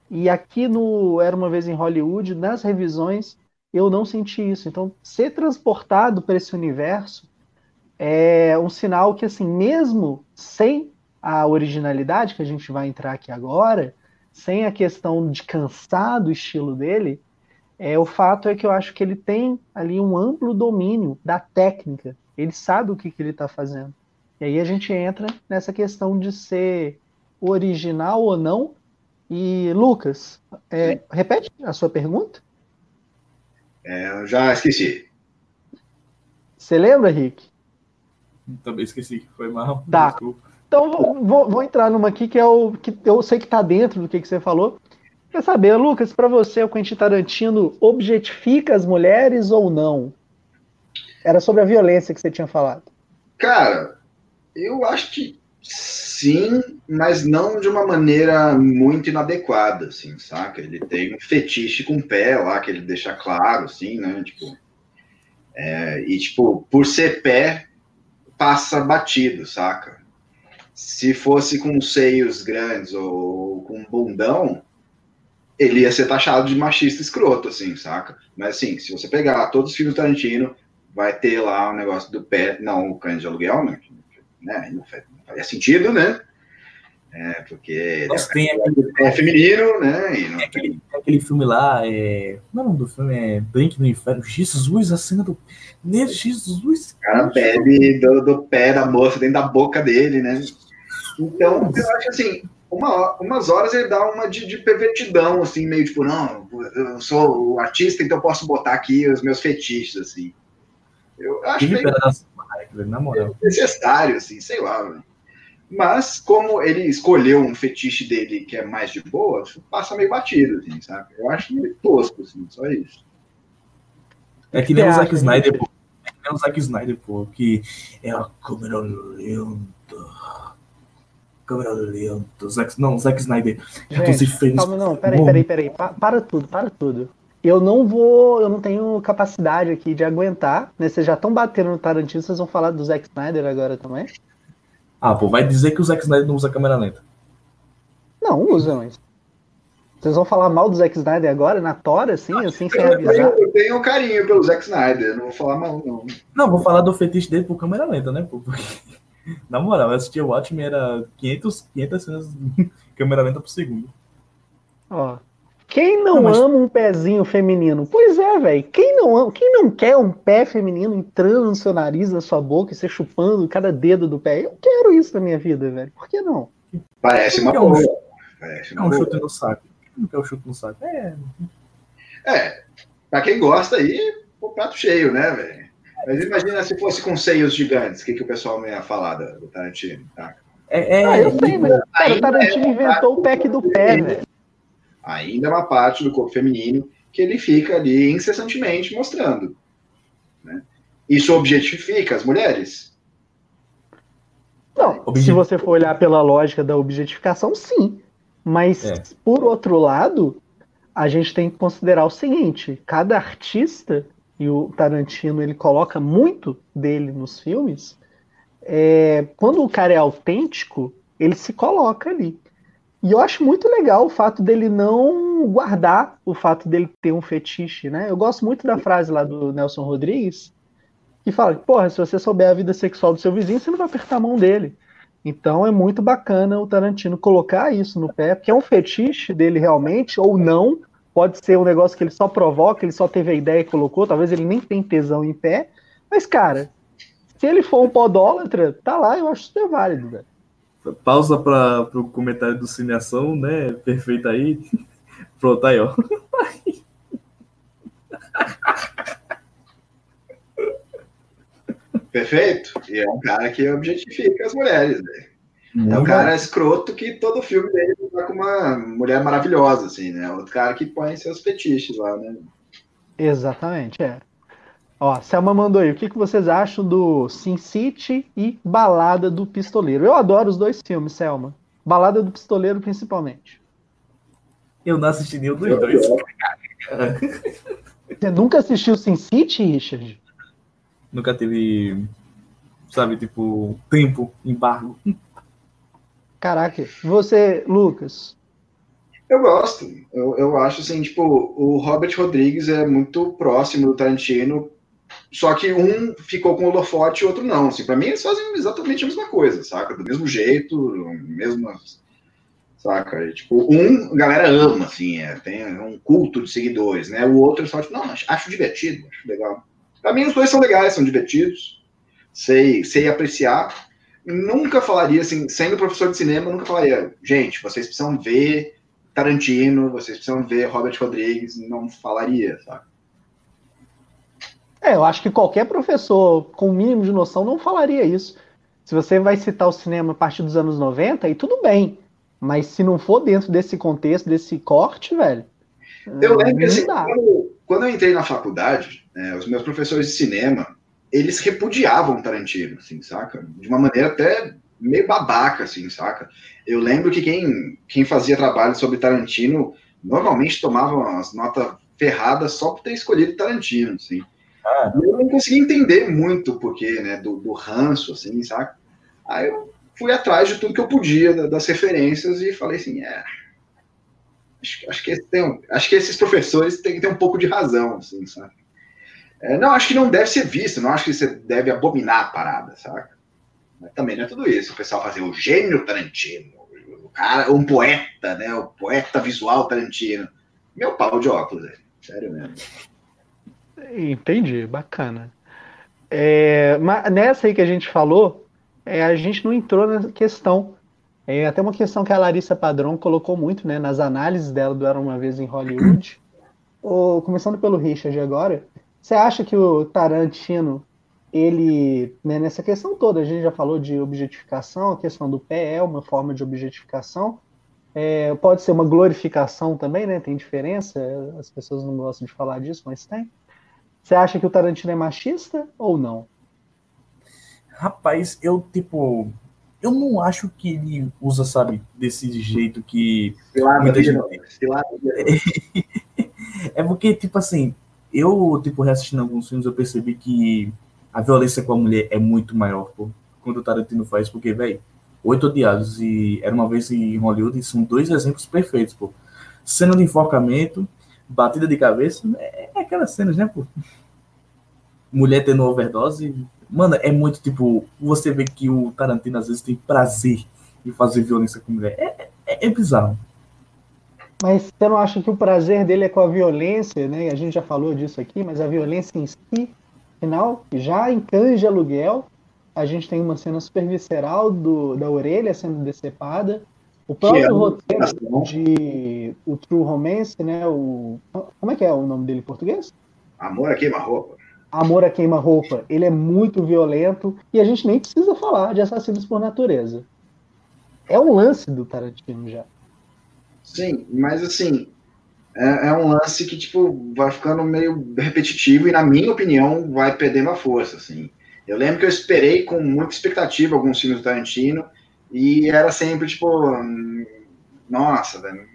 E aqui no Era uma vez em Hollywood, nas revisões, eu não senti isso. Então, ser transportado para esse universo é um sinal que, assim, mesmo sem a originalidade que a gente vai entrar aqui agora, sem a questão de cansar do estilo dele, é, o fato é que eu acho que ele tem ali um amplo domínio da técnica. Ele sabe o que, que ele está fazendo. E aí a gente entra nessa questão de ser original ou não. E, Lucas, é, repete a sua pergunta? É, eu já esqueci. Você lembra, Rick? Também esqueci, foi mal. Tá. Desculpa. Então vou, vou, vou, entrar numa aqui que é o que eu sei que está dentro do que, que você falou. Quer saber, Lucas, para você o Quentin Tarantino objetifica as mulheres ou não? Era sobre a violência que você tinha falado. Cara, eu acho que sim, mas não de uma maneira muito inadequada, assim, saca? Ele tem um fetiche com o pé lá, que ele deixa claro, assim, né? Tipo, é, e, tipo, por ser pé, passa batido, saca? se fosse com seios grandes ou com bundão, ele ia ser taxado de machista escroto, assim, saca? Mas assim, se você pegar todos os filmes do Tarantino, vai ter lá o um negócio do pé, não o cães de aluguel, né? né? Não, faria sentido, né? É, porque Nossa, é, aquele, é feminino, né? E não... aquele, aquele filme lá, é... não é o nome do filme? É Blink no Inferno. Jesus, a cena do. Meu Jesus! O cara bebe do, do pé da moça dentro da boca dele, né? Então, eu acho assim, uma, umas horas ele dá uma de, de, pervertidão, assim, meio tipo, não, eu sou o artista, então eu posso botar aqui os meus fetiches, assim. Eu acho que meio na moral. necessário, assim, sei lá. Né? Mas, como ele escolheu um fetiche dele que é mais de boa, passa meio batido, assim, sabe? Eu acho meio tosco, assim, só isso. É que nem o Zack Snyder, pô. É que nem o Zack Snyder, pô, que é a câmera lenta câmera lenta. Zack, não, Zack Snyder. Gente, calma, não, peraí, peraí, peraí. Pa, para tudo, para tudo. Eu não vou, eu não tenho capacidade aqui de aguentar, né? Vocês já estão batendo no Tarantino, vocês vão falar do Zack Snyder agora também? Ah, pô, vai dizer que o Zack Snyder não usa câmera lenta. Não, usa, mas. Vocês vão falar mal do Zack Snyder agora, na tora, assim, assim, sem avisar? Eu tenho, eu tenho um carinho pelo Zack Snyder, não vou falar mal, não. Não, vou falar do fetiche dele por câmera lenta, né, pô? Porque... Na moral, eu assistia o Watchmen, era 500, 500 cenas câmera lenta por segundo. Ó. Quem não, não mas... ama um pezinho feminino? Pois é, velho. Quem não ama, quem não quer um pé feminino entrando no seu nariz, na sua boca, e você chupando cada dedo do pé? Eu quero isso na minha vida, velho. Por que não? Parece uma boa. Parece uma é um boa. chute no saco. Não quer o um chute no saco? É. É. Pra quem gosta aí, o prato cheio, né, velho? Mas imagina se fosse com seios gigantes, o que, que o pessoal ia falar do, Tarantino? Tá? É, é, ah, eu sei, mas cara, o Tarantino é inventou o pack do pé, velho. Ainda é uma parte do corpo feminino que ele fica ali incessantemente mostrando. Né? Isso objetifica as mulheres? Não, se você for olhar pela lógica da objetificação, sim. Mas, é. por outro lado, a gente tem que considerar o seguinte: cada artista, e o Tarantino ele coloca muito dele nos filmes, é, quando o cara é autêntico, ele se coloca ali. E eu acho muito legal o fato dele não guardar o fato dele ter um fetiche, né? Eu gosto muito da frase lá do Nelson Rodrigues, que fala que, porra, se você souber a vida sexual do seu vizinho, você não vai apertar a mão dele. Então é muito bacana o Tarantino colocar isso no pé, porque é um fetiche dele realmente, ou não. Pode ser um negócio que ele só provoca, ele só teve a ideia e colocou, talvez ele nem tem tesão em pé. Mas, cara, se ele for um podólatra, tá lá, eu acho super válido, velho. Pausa para o comentário do Cineação, né? Perfeito aí. Pronto, aí, ó. Perfeito. E é um cara que objetifica as mulheres, velho. É um cara escroto que todo filme dele tá com uma mulher maravilhosa, assim, né? Outro cara que põe seus fetiches lá, né? Exatamente, é. Ó, Selma mandou aí, o que, que vocês acham do Sin City e Balada do Pistoleiro? Eu adoro os dois filmes, Selma. Balada do Pistoleiro, principalmente. Eu não assisti nenhum dos dois. Você nunca assistiu Sin City, Richard? nunca teve, sabe, tipo, tempo, embargo. Caraca, você, Lucas? Eu gosto. Eu, eu acho assim, tipo, o Robert Rodrigues é muito próximo do Tarantino, só que um ficou com o holofote e o outro não. Assim, pra mim, eles fazem exatamente a mesma coisa, saca? Do mesmo jeito, mesmo. Saca? Tipo, um, a galera ama, assim, é, tem um culto de seguidores, né? O outro só, tipo, não, acho divertido, acho legal. Para mim, os dois são legais, são divertidos. Sei, sei apreciar. Nunca falaria, assim, sendo professor de cinema, nunca falaria, gente, vocês precisam ver Tarantino, vocês precisam ver Robert Rodrigues. Não falaria, sabe? É, eu acho que qualquer professor com o mínimo de noção não falaria isso. Se você vai citar o cinema a partir dos anos 90, aí tudo bem. Mas se não for dentro desse contexto, desse corte, velho. Eu lembro que assim, quando, quando, eu entrei na faculdade, é, os meus professores de cinema, eles repudiavam Tarantino, assim, saca? De uma maneira até meio babaca, assim, saca? Eu lembro que quem, quem fazia trabalho sobre Tarantino normalmente tomava as notas ferradas só por ter escolhido Tarantino, assim. Ah. Eu não conseguia entender muito o porquê, né, do, do ranço, assim, saca? Aí eu fui atrás de tudo que eu podia, das referências, e falei assim, é... Acho, acho, que, tem, acho que esses professores têm que ter um pouco de razão, assim, sabe? É, não, acho que não deve ser visto, não acho que você deve abominar a parada, saca? Mas também não é tudo isso. O pessoal fazer o gênio Tarantino, o cara, um poeta, né? O poeta visual Tarantino. Meu pau de óculos, velho. Sério mesmo. Entendi, bacana. É, mas nessa aí que a gente falou, é, a gente não entrou na questão. É até uma questão que a Larissa Padrão colocou muito né, nas análises dela do Era Uma Vez em Hollywood. Ou, começando pelo Richard agora, você acha que o Tarantino, ele, né, nessa questão toda, a gente já falou de objetificação, a questão do pé é uma forma de objetificação, é, pode ser uma glorificação também, né? Tem diferença, as pessoas não gostam de falar disso, mas tem. Você acha que o Tarantino é machista ou não? Rapaz, eu, tipo, eu não acho que ele usa, sabe, desse jeito que. Muita gente... é porque, tipo assim, eu, tipo, reassistindo alguns filmes, eu percebi que a violência com a mulher é muito maior, pô, quando o Tarantino faz, porque, velho, Oito Odiados e Era Uma Vez em Hollywood são dois exemplos perfeitos, pô. Cena de enforcamento, batida de cabeça, é, é aquelas cenas, né, pô? Mulher tendo overdose. Mano, é muito, tipo, você vê que o Tarantino às vezes tem prazer em fazer violência com mulher. É, é, é bizarro. Mas você não acha que o prazer dele é com a violência, né? A gente já falou disso aqui, mas a violência em si, final, já em de Aluguel, a gente tem uma cena super visceral do, da orelha sendo decepada. O próprio é roteiro de o True Romance, né? O, como é que é o nome dele em português? Amor a queima-roupa. Amor a queima-roupa. Ele é muito violento e a gente nem precisa falar de assassinos por natureza. É um lance do Tarantino já. Sim, mas assim, é, é, um lance que, tipo, vai ficando meio repetitivo e, na minha opinião, vai perdendo a força, assim. Eu lembro que eu esperei com muita expectativa alguns filmes do Tarantino e era sempre, tipo, nossa, velho,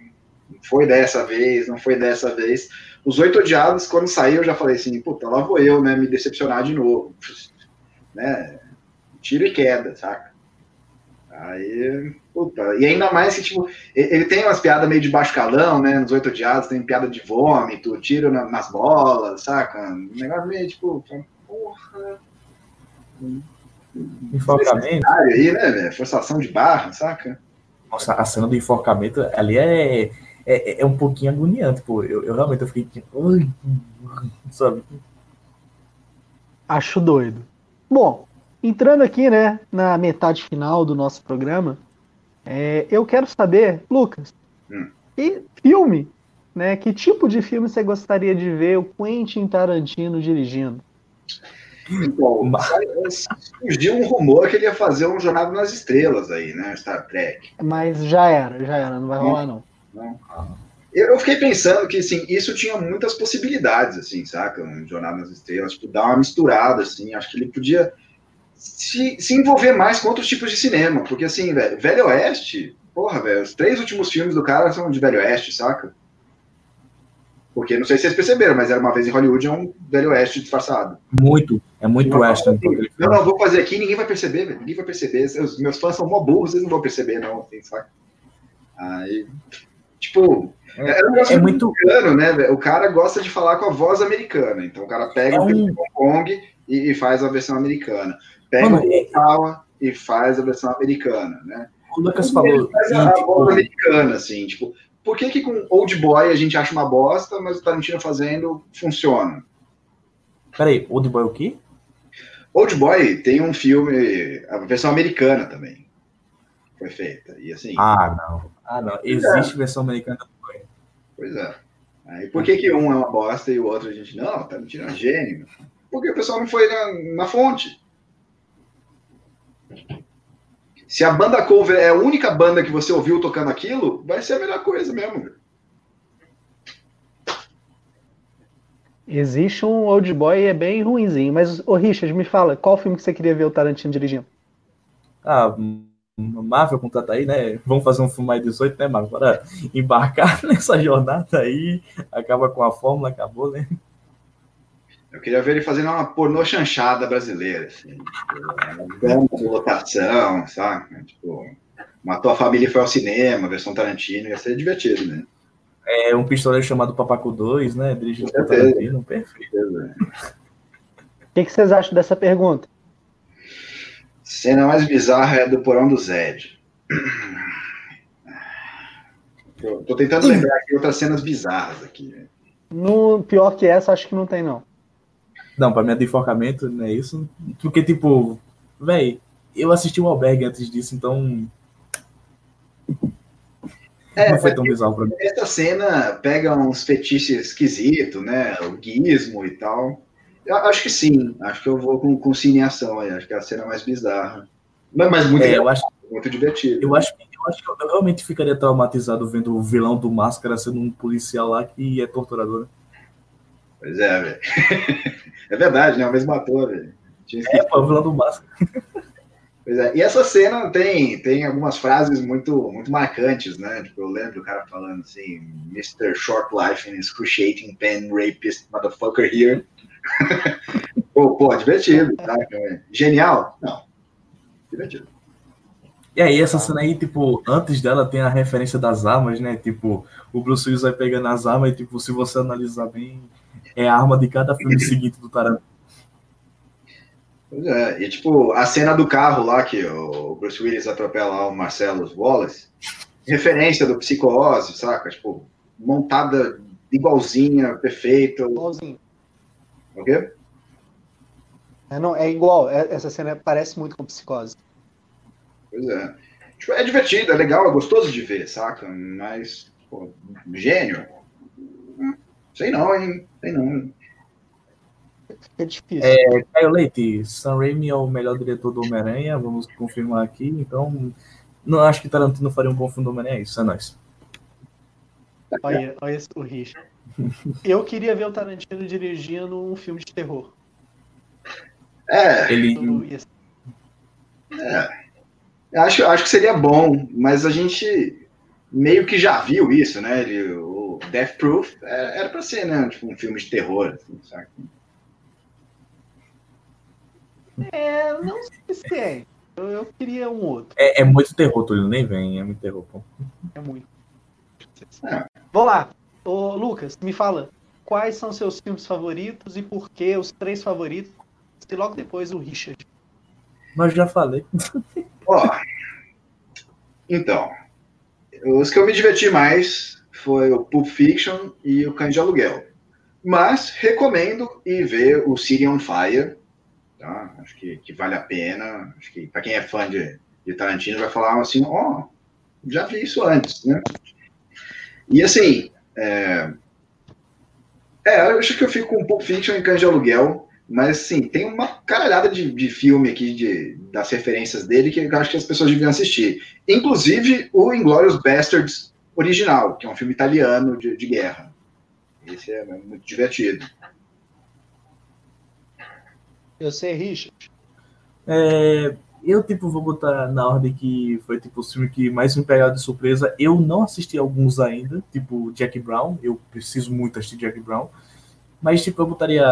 não foi dessa vez, não foi dessa vez. Os Oito Odiados, quando saiu, eu já falei assim, puta, lá vou eu, né, me decepcionar de novo. Né? Tiro e queda, saca? Aí, puta, e ainda mais que, tipo, ele tem umas piadas meio de baixo calão, né, nos Oito Odiados, tem piada de vômito, tiro na, nas bolas, saca? Um negócio meio, tipo, porra... Enforcamento? Aí, né, velho? Forçação de barra, saca? Nossa, a cena do enforcamento ali é, é, é um pouquinho agoniante, pô. Eu, eu realmente eu fiquei. Sabe? Acho doido. Bom, entrando aqui, né, na metade final do nosso programa, é, eu quero saber, Lucas, hum. que filme, né? Que tipo de filme você gostaria de ver o Quentin Tarantino dirigindo? Então, surgiu um rumor que ele ia fazer um Jornada nas Estrelas aí, né? Star Trek. Mas já era, já era, não vai rolar, não. não. Eu fiquei pensando que, assim, isso tinha muitas possibilidades, assim, saca? Um Jornada nas Estrelas, tipo, dar uma misturada, assim. Acho que ele podia se, se envolver mais com outros tipos de cinema. Porque, assim, velho, Velho Oeste, porra, velho, os três últimos filmes do cara são de Velho Oeste, saca? Porque não sei se vocês perceberam, mas era uma vez em Hollywood é um velho oeste disfarçado. Muito, é muito western. Não, não, vou fazer aqui, ninguém vai perceber, velho. Ninguém vai perceber. Os meus fãs são mó burros, vocês não vão perceber, não, assim, sabe? Aí, tipo, é, é, um é muito americano, né? O cara gosta de falar com a voz americana. Então o cara pega é um... o Hong Kong e, e, faz a versão americana. Pega Mano, o Kawa e faz a versão americana, né? O Lucas falou. Faz a, a voz americana, assim, tipo, por que, que com Old Boy a gente acha uma bosta, mas o Tarantino fazendo funciona? Peraí, Old Boy o quê? Old Boy tem um filme, a versão americana também. Foi feita. E assim. Ah, não. Ah, não. Existe é. versão americana do Boy. Pois é. Aí, por que, que um é uma bosta e o outro a gente. Não, Tarantino é um gênio. Porque o pessoal não foi na, na fonte. Se a banda cover é a única banda que você ouviu tocando aquilo, vai ser a melhor coisa mesmo. Existe um Old Boy e é bem ruinzinho. Mas, ô Richard, me fala, qual filme que você queria ver o Tarantino dirigindo? Ah, Marvel contrata aí, né? Vamos fazer um filme mais 18, né, Marvel? Para embarcar nessa jornada aí, acaba com a fórmula, acabou, né? Eu queria ver ele fazendo uma pornô chanchada brasileira, assim, tipo, dando de lotação, sabe? Tipo, matou a família e foi ao cinema, versão Tarantino, ia ser divertido, né? É um pistoleiro chamado Papaco 2, né? Dirigido por Tarantino, perfeito. O que, que vocês acham dessa pergunta? Cena mais bizarra é do porão do Zed. Tô, tô tentando lembrar aqui outras cenas bizarras aqui. No, pior que essa, acho que não tem, não. Não, pra mim é de enforcamento, não é isso? Porque, tipo, véi, eu assisti o Albergue antes disso, então. É, não foi tão bizarro pra mim. Essa cena pega uns fetiches esquisitos, né? O guismo e tal. Eu acho que sim. Acho que eu vou com, com cineação aí. Acho que é a cena mais bizarra. Mas, mas muito, é, eu acho, muito divertido. Eu acho, eu acho que eu realmente ficaria traumatizado vendo o vilão do Máscara sendo um policial lá que é torturador. Né? Pois é, velho. É verdade, né? O mesmo ator, velho. É, vilão do Máscara. Pois é. E essa cena tem, tem algumas frases muito, muito marcantes, né? Tipo, eu lembro o cara falando assim, Mr. Short Life and excruciating pen rapist motherfucker here. pô, pô, divertido, tá? Genial? Não. Divertido. E aí, essa cena aí, tipo, antes dela tem a referência das armas, né? Tipo, o Bruce Willis vai pegando as armas e, tipo, se você analisar bem, é a arma de cada filme seguinte do Tarantino. Pois é, e tipo, a cena do carro lá que o Bruce Willis atropela o Marcelo Wallace, referência do Psicose, saca? Tipo, montada igualzinha, perfeito. Igualzinho. O quê? É, não, é igual, é, essa cena parece muito com Psicose. Pois é. Tipo, é divertido, é legal, é gostoso de ver, saca? Mas, pô, gênio. Sei não, hein? Sei não. É difícil. É, Caio Leite, Sam Raimi é o melhor diretor do Homem-Aranha, vamos confirmar aqui. Então, não acho que Tarantino faria um bom filme do Homem-Aranha, é isso, é nóis. Olha, olha o Richard. Eu queria ver o Tarantino dirigindo um filme de terror. É. Ele. É. Acho, acho que seria bom, mas a gente meio que já viu isso, né? Ele, o Death Proof é, era para ser, né? Tipo, um filme de terror, assim, sabe? É, não sei se é. Eu, eu queria um outro. É, é muito terror, Túlio, nem vem, é muito terror, pô. É muito. É. Vamos lá. Ô, Lucas, me fala. Quais são seus filmes favoritos e por que os três favoritos? E logo depois o Richard. Mas já falei. Ó, então, os que eu me diverti mais foi o Pulp Fiction e o Cães de Aluguel. Mas recomendo ir ver o City on Fire. Tá? Acho que, que vale a pena. Acho que para quem é fã de, de Tarantino vai falar assim, ó, já vi isso antes, né? E assim, é, é, acho que eu fico com Pulp Fiction e Cães de Aluguel, mas assim, tem uma caralhada de, de filme aqui, de, das referências dele, que eu acho que as pessoas deviam assistir. Inclusive o Inglourious Bastards original, que é um filme italiano de, de guerra. Esse é muito divertido. Eu sei, Richard. É, eu, tipo, vou botar na ordem que foi, tipo, o filme que mais me pegou de surpresa. Eu não assisti alguns ainda, tipo Jack Brown. Eu preciso muito assistir Jack Brown. Mas, tipo, eu botaria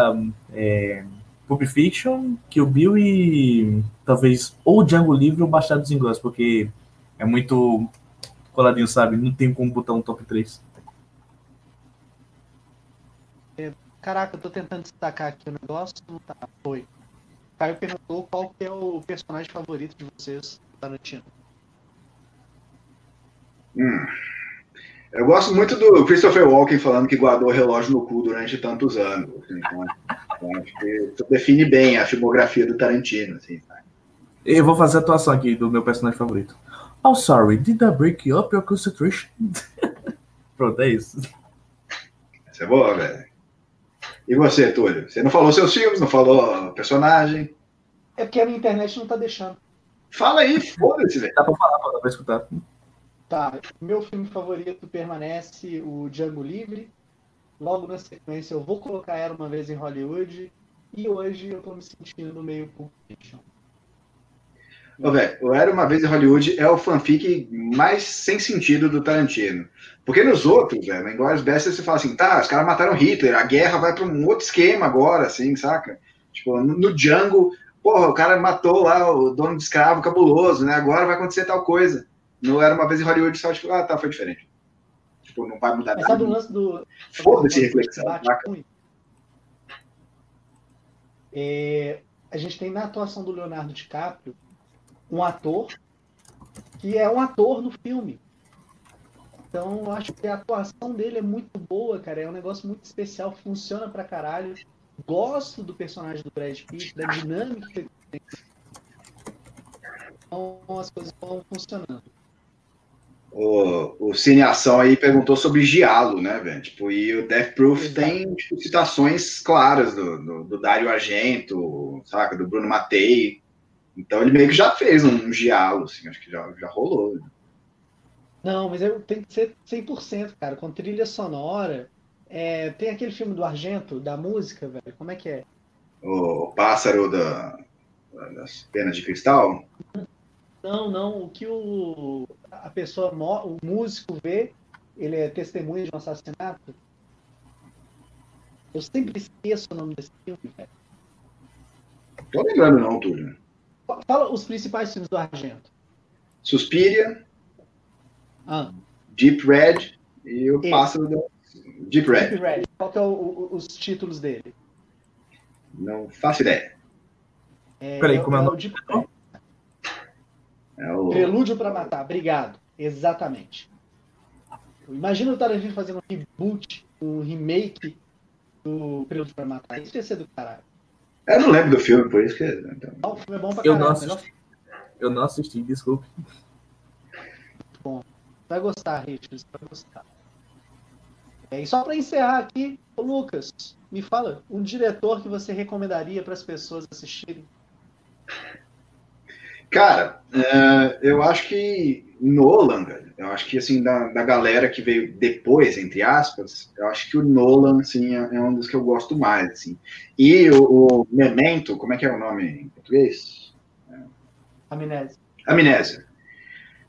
é, Pulp Fiction, Kill Bill e talvez ou Django Livre ou Bastardos Inglórios, porque é muito coladinho, sabe? Não tem como botar um top 3. Caraca, eu tô tentando destacar aqui o negócio. Não tá. Foi. O Caio perguntou qual que é o personagem favorito de vocês, Tarantino. Hum. Eu gosto muito do Christopher Walken falando que guardou o relógio no cu durante tantos anos. assim, Então, então acho que isso define bem a filmografia do Tarantino. Assim, sabe? Eu vou fazer a atuação aqui do meu personagem favorito. Oh, sorry, did I break up your concentration? Pronto, é isso. Essa é boa, velho. E você, Túlio? Você não falou seus filmes, não falou personagem? É porque a minha internet não tá deixando. Fala aí, foda-se, velho. Dá pra falar, dá pra escutar. Tá, meu filme favorito permanece o Django Livre. Logo na sequência eu vou colocar Era Uma Vez em Hollywood. E hoje eu tô me sentindo meio Pulp Fiction. Ô, velho, o Era Uma Vez em Hollywood é o fanfic mais sem sentido do Tarantino. Porque nos outros, velho, em Glorious Bastards você fala assim, tá, os caras mataram Hitler, a guerra vai para um outro esquema agora, assim, saca? Tipo, no, Django, porra, o cara matou lá o dono de escravo cabuloso, né? Agora vai acontecer tal coisa. No Era Uma Vez em Hollywood, só tipo, ah, tá, foi diferente. Tipo, não vai mudar Mas sabe o nada. lance do. Foda-se reflexão, saca? É, a gente tem na atuação do Leonardo DiCaprio um ator que é um ator no filme. Então eu acho que a atuação dele é muito boa, cara. É um negócio muito especial, funciona pra caralho. Gosto do personagem do Brad Pitt, da dinâmica que ele tem. Então as coisas vão funcionando. O, o Cineação aí perguntou sobre Giallo, né, velho? Tipo, e o Death Proof Exato. tem tipo, citações claras do, do, do Dario Argento, saca? Do Bruno Mattei. Então ele meio que já fez um Giallo, assim, acho que já, já rolou. né? Não, mas eu tem que ser 100%, cara, com trilha sonora. É, tem aquele filme do Argento, da música, velho. Como é que é? O pássaro da, das penas de cristal. Não, não. O que o, a pessoa, o músico vê, ele é testemunha de um assassinato. Eu sempre esqueço o nome desse filme, velho. Tô lembrando não, Túlio. Fa- Fala os principais filmes do Argento. Suspiria, Ah, Deep Red e o Esse. pássaro da... Deep Red. Deep Red. Qual que é o- o- os títulos dele? Não faço ideia. É, Peraí, como é o nome? Deep Red. É o... Prelúdio pra Matar. Obrigado. Exatamente. Imagina o Tarantino fazendo um reboot, um remake do Prelúdio pra Matar. Isso ia ser do caralho. Eu não lembro do filme, por isso que... então, O filme é bom pra Eu não melhor assisti. Eu não assisti, desculpe. Vai gostar, Richard, vai gostar. É, e só para encerrar aqui, Lucas, me fala um diretor que você recomendaria para as pessoas assistirem. Cara, é, eu acho que Nolan, velho, eu acho que assim, da, da galera que veio depois, entre aspas, eu acho que o Nolan, assim, é, é um dos que eu gosto mais, assim. E o, o Memento, como é que é o nome em português? Amnésia. Amnésia.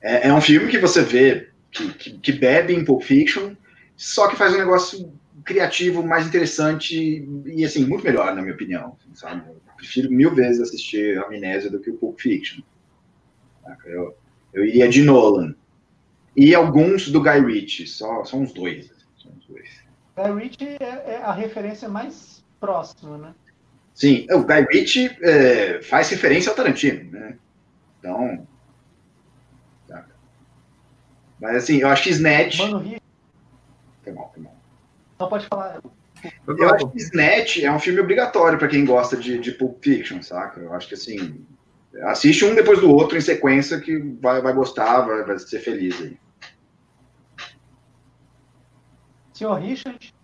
É, é um filme que você vê que, que, que bebe em Pulp Fiction, só que faz um negócio criativo, mais interessante e, assim, muito melhor, na minha opinião. Sabe? Eu prefiro mil vezes assistir Amnésia do que o Pulp Fiction. Eu, eu iria de Nolan. E alguns do Guy Ritchie, só, só uns dois. Só uns dois. Guy Ritchie é, é, a referência mais próxima, né? Sim, o Guy Ritchie é, faz referência ao Tarantino, né? Então... Tá. Mas assim, eu acho que Snatch... Mano, Ri... Foi mal, foi mal. Não pode falar. Eu acho que Snatch é um filme obrigatório para quem gosta de, de Pulp Fiction, saca? Eu acho que assim, assiste um depois do outro em sequência que vai, vai gostar, vai, vai ser feliz aí. Senhor Richard?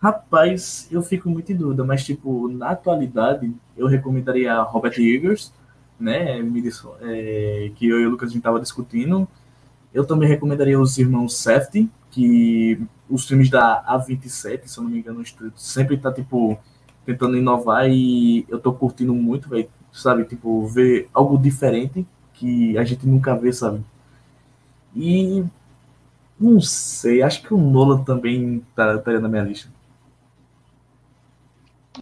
Rapaz, eu fico muito em dúvida, mas tipo, na atualidade, eu recomendaria Robert Eggers, né? É, que eu e o Lucas a gente tava discutindo. Eu também recomendaria os irmãos Safety, que os filmes da A27, se eu não me engano, sempre tá, tipo, tentando inovar e eu tô curtindo muito, velho, sabe? Tipo, ver algo diferente que a gente nunca vê, sabe? E não sei, acho que o Nolan também tá, estaria na minha lista.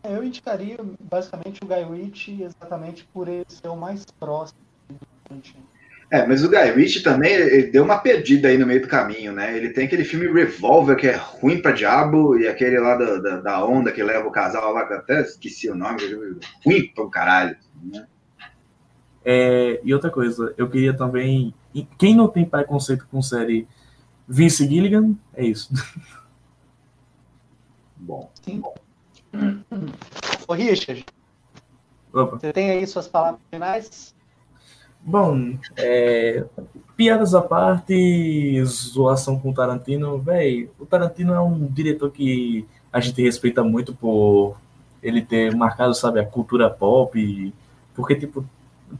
É, eu indicaria basicamente o Guy Ritchie exatamente por ele ser o mais próximo do Tarantino. É, mas o Guy Ritchie também ele deu uma perdida aí no meio do caminho, né? Ele tem aquele filme Revolver, que é ruim pra diabo, e aquele lá da, da, da onda que leva o casal lá, que até esqueci o nome, ruim pra um caralho. Né? É, e outra coisa, eu queria também. Quem não tem preconceito com série Vince Gilligan, é isso. Bom. Sim. Ô, Richard, Opa. você tem aí suas palavras finais? Bom, é, piadas à parte, zoação com o Tarantino, velho, o Tarantino é um diretor que a gente respeita muito por ele ter marcado, sabe, a cultura pop, porque, tipo,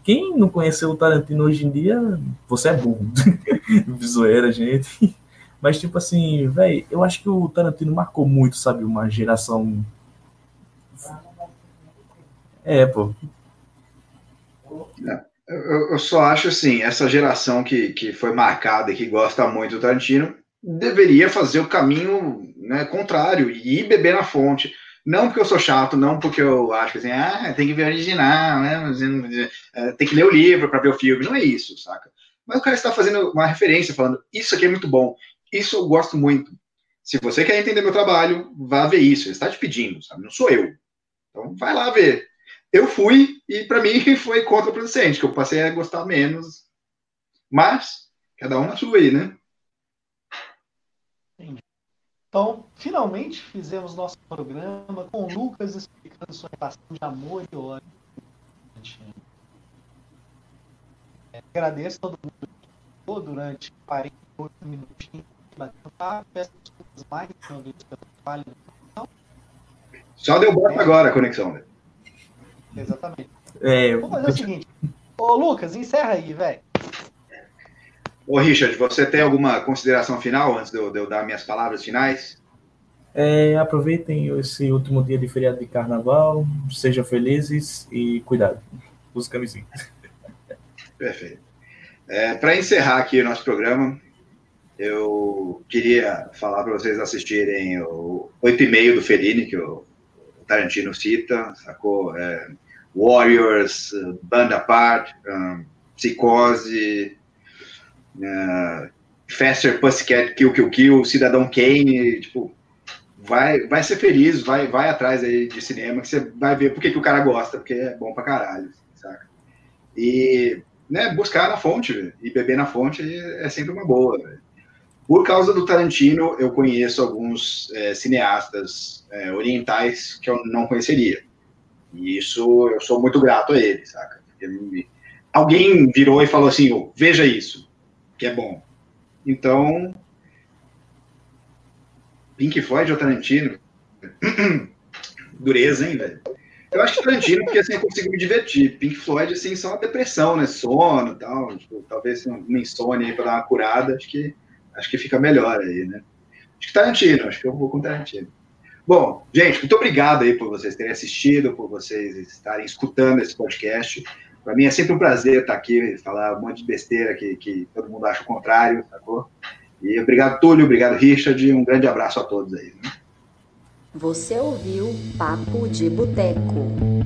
quem não conheceu o Tarantino hoje em dia, você é burro, zoeira, gente, mas, tipo assim, velho, eu acho que o Tarantino marcou muito, sabe, uma geração... É, pô. É. Eu, eu, só acho assim, essa geração que, que foi marcada e que gosta muito do Tarantino deveria fazer o caminho né, contrário e ir beber na fonte. Não porque eu sou chato, não porque eu acho que assim, ah, tem que ver original, né? É, tem que ler o livro para ver o filme. Não é isso, saca? Mas o cara está fazendo uma referência, falando, isso aqui é muito bom, isso eu gosto muito. Se você quer entender meu trabalho, vá ver isso. Ele está te pedindo, sabe? Não sou eu. Então vai lá ver eu fui e para mim foi contraproducente, que eu passei a gostar menos. Mas, cada um na sua aí, né? Entendi. Então, finalmente fizemos nosso programa com o Lucas explicando sua relação de amor e ódio. É, agradeço a todo mundo que ficou durante 48 minutinhos batendo papo. Peço desculpas mais uma vez pelo falha Só deu bota agora a conexão, velho. Exatamente. É, Vamos fazer o seguinte. Ô, Lucas, encerra aí, velho. Ô, Richard, você tem alguma consideração final antes de eu, de eu dar minhas palavras finais? É, aproveitem esse último dia de feriado de carnaval, sejam felizes e cuidado. Use camisinha. Perfeito. É, para encerrar aqui o nosso programa, eu queria falar para vocês assistirem o 8 e meio do Fellini, que o Tarantino cita, sacou? É, Warriors, Band Apart, um, Psicose, uh, Faster Pussycat Kill Kill Kill, Cidadão Kane, tipo, vai, vai ser feliz, vai, vai atrás aí de cinema, que você vai ver porque que o cara gosta, porque é bom pra caralho, saca? E, né, buscar na fonte, e beber na fonte é sempre uma boa, Por causa do Tarantino, eu conheço alguns é, cineastas é, orientais que eu não conheceria. E isso eu sou muito grato a ele, saca? Alguém virou e falou assim: oh, veja isso, que é bom. Então, Pink Floyd ou Tarantino? Dureza, hein, velho? Eu acho que Tarantino, porque assim eu consigo me divertir. Pink Floyd, assim, só uma depressão, né? Sono e tal. Tipo, talvez uma insônia aí pra dar uma curada. Acho que, acho que fica melhor aí, né? Acho que Tarantino, acho que eu vou com Tarantino. Bom, gente, muito obrigado aí por vocês terem assistido, por vocês estarem escutando esse podcast. Para mim é sempre um prazer estar aqui falar um monte de besteira que, que todo mundo acha o contrário, sacou? E obrigado, Túlio, obrigado, Richard, um grande abraço a todos aí. Né? Você ouviu Papo de Boteco.